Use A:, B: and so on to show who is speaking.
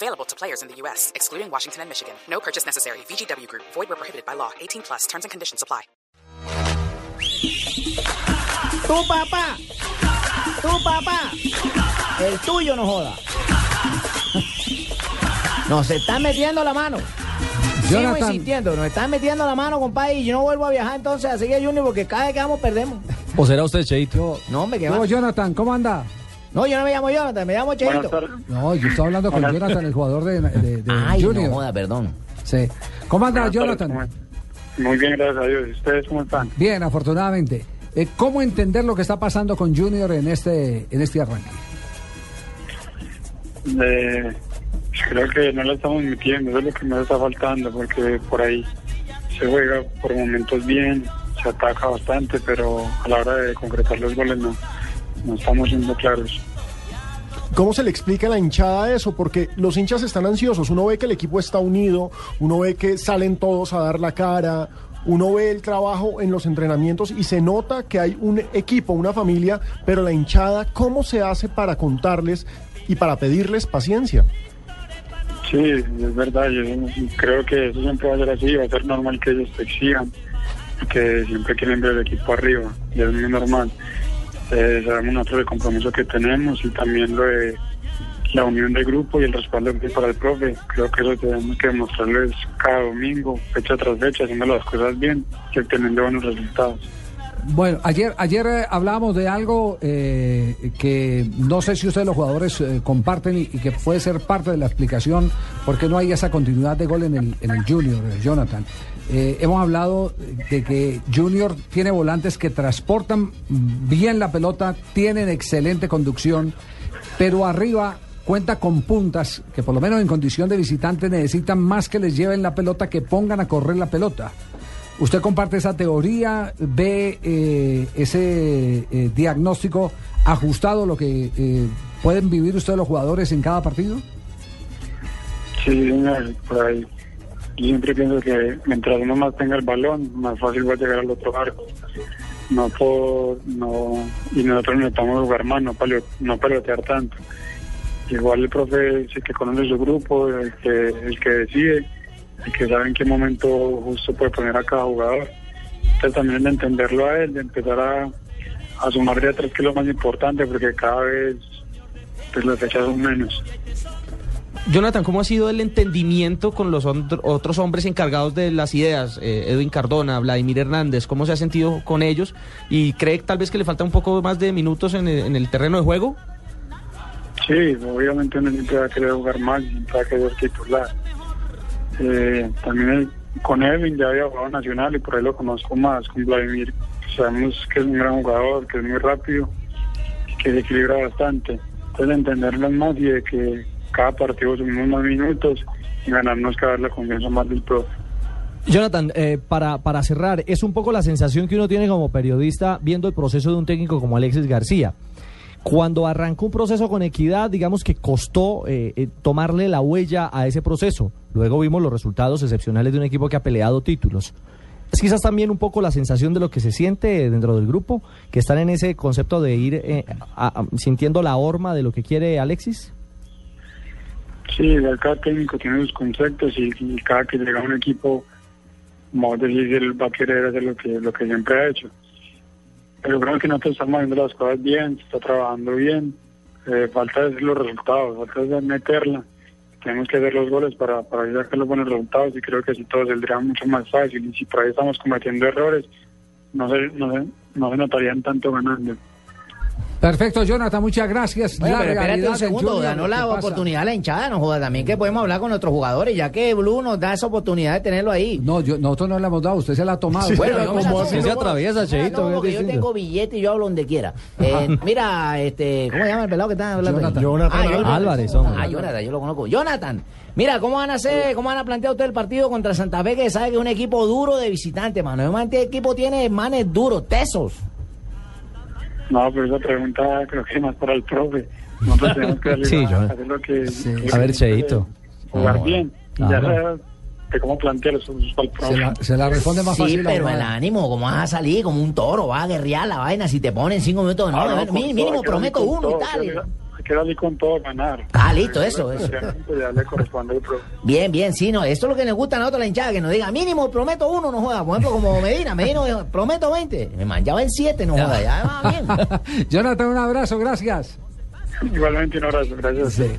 A: Available to players in the U.S., excluding Washington and Michigan. No purchase necessary. VGW Group. Void where prohibited by law. 18 plus. Terms and conditions apply.
B: Tu papá, tu papá, el tuyo no joda. Nos están metiendo la mano. Sigo
C: Jonathan.
B: insistiendo, nos están metiendo la mano, compadre, y yo no vuelvo a viajar entonces a seguir a Junior porque cada vez que vamos perdemos.
D: ¿O será usted, Cheito?
B: No, hombre, que
C: No,
B: va.
C: Jonathan, ¿cómo anda?
B: No, yo no me llamo Jonathan, me llamo Cheito.
C: No, yo estaba hablando con Jonathan, el jugador de, de- de
B: Ay,
C: Junior.
B: no joda, perdón.
C: Sí. ¿Cómo anda,
E: Buenas tardes,
C: Jonathan?
E: ¿cómo- Muy bien, gracias a Dios. ¿Ustedes cómo están?
C: Bien, afortunadamente. Eh, ¿Cómo entender lo que está pasando con Junior en este, en este arranque?
E: Eh, creo que no la estamos metiendo, eso es lo que nos está faltando, porque por ahí se juega por momentos bien, se ataca bastante, pero a la hora de concretar los goles no, no estamos siendo claros.
F: ¿Cómo se le explica a la hinchada eso? Porque los hinchas están ansiosos. Uno ve que el equipo está unido, uno ve que salen todos a dar la cara, uno ve el trabajo en los entrenamientos y se nota que hay un equipo, una familia, pero la hinchada, ¿cómo se hace para contarles y para pedirles paciencia?
E: Sí, es verdad, yo creo que eso siempre va a ser así, va a ser normal que ellos te exijan, que siempre quieren ver el equipo arriba, y es muy normal. Eh, sabemos nosotros el compromiso que tenemos y también lo de la unión del grupo y el respaldo que para el profe. Creo que eso tenemos que demostrarles cada domingo, fecha tras fecha, haciendo las cosas bien y obteniendo buenos resultados.
C: Bueno, ayer, ayer eh, hablábamos de algo eh, que no sé si ustedes los jugadores eh, comparten y, que puede ser parte de la explicación por qué no hay esa continuidad de gol en el, en el Junior, eh, Jonathan. Hemos hablado de que Junior tiene volantes que transportan bien la pelota, tienen excelente conducción, pero arriba cuenta con puntas que por lo menos en condición de visitante necesitan más que les lleven la pelota que pongan a correr la pelota. ¿Usted comparte esa teoría? ¿Ve eh, ese eh, diagnóstico ajustado a lo que eh, pueden vivir ustedes los jugadores en cada partido?
E: Sí, señor, por ahí. Siempre pienso que mientras uno más tenga el balón, más fácil va a llegar al otro arco. No por, no, y nosotros necesitamos jugar más, no, paleo- no pelotear tanto. Igual el profe sí que conoce su grupo, el que, el que decide, el que sabe en qué momento justo puede poner a cada jugador. Entonces también de entenderlo a él, de empezar a, a sumar de atrás, que es lo más importante, porque cada vez pues, las fechas son menos.
D: Jonathan, ¿cómo ha sido el entendimiento con los otro- otros hombres encargados de las ideas? Eh, Edwin Cardona, Vladimir Hernández, ¿cómo se ha sentido con ellos? ¿Y cree tal vez que le falta un poco más de minutos en el, en el terreno de juego?
E: Sí, obviamente uno siempre va a querer jugar más, siempre va a querer titular. Eh, también con Edwin ya había jugado nacional y por ahí lo conozco más. Con Vladimir sabemos que es un gran jugador, que es muy rápido, que se equilibra bastante. Entonces de entenderlo más y de que cada partido subimos más minutos y ganarnos cada vez la confianza más del profe.
G: Jonathan, eh, para, para cerrar, es un poco la sensación que uno tiene como periodista viendo el proceso de un técnico como Alexis García. Cuando arrancó un proceso con equidad, digamos que costó eh, eh, tomarle la huella a ese proceso. Luego vimos los resultados excepcionales de un equipo que ha peleado títulos. Es quizás también un poco la sensación de lo que se siente dentro del grupo, que están en ese concepto de ir eh, a- a- sintiendo la horma de lo que quiere Alexis.
E: Sí, cada técnico tiene sus conceptos y, cada que llega a un equipo, como vos decís, él va a querer hacer lo que, lo que siempre ha hecho. Pero creo que nosotros estamos haciendo las cosas bien, se está trabajando bien, eh, falta decir los resultados, falta de meterla. Tenemos que hacer los goles para, para sacar los buenos resultados y creo que así todo saldría mucho más fácil. Y si por ahí estamos cometiendo errores, no se, no se, no se notarían tanto ganando.
C: Perfecto, Jonathan, muchas gracias.
H: Bueno,
C: La
H: pero espérate un segundo,
C: Junior,
H: ganó
C: lo
H: la oportunidad la hinchada, no joda, también que podemos hablar con nuestros jugadores, ya que Blue nos da esa oportunidad de tenerlo ahí.
C: No, yo, nosotros no le hemos dado, usted se la ha tomado.
H: Bueno, yo me la tomo.
G: así se atraviesa, Cheito,
H: no, porque yo tengo billete y yo hablo donde quiera. Eh, mira, este, ¿cómo se llama el pelado que está hablando?
C: Jonathan.
F: Jonathan
H: Ah,
G: Álvarez, hombre.
H: Ah, Jonathan, yo lo conozco. Jonathan, mira, ¿cómo van a hacer, cómo van a plantear usted el partido contra Santa Fe, que sabe que es un equipo duro de visitante, mano? Este equipo tiene manes duros, tesos.
E: No, pero esa pregunta creo que es más para el profe. Nosotros tenemos que darle
G: Sí,
E: a-
G: yo-
E: hacer lo que...
G: A
E: que
G: ver,
E: se puede,
G: Cheito.
E: Jugar bien. Ya sabes de cómo plantear eso eso es para el profe.
C: Se la, se la responde más
H: Sí,
C: fácil. a
H: pero el ánimo, como vas a salir como un toro, vas a guerrear la vaina, si te ponen cinco minutos, no,
E: Ah, no,
H: no, mínimo
E: darle
H: prometo uno y tal.
E: Darle- Hay que darle con todo a ganar.
H: Ah, listo, eso, eso.
E: Pues ya le corresponde al profe.
H: Bien, bien, sí, no, esto es lo que nos gusta a nosotros la hinchada, que nos diga, mínimo prometo uno, no joda. Por ejemplo, como Medina, Medina dijo, prometo 20. Me manchaba en 7, no joda, ya va bien.
C: Jonathan, un abrazo, gracias.
E: Igualmente un abrazo, gracias.
C: Sí.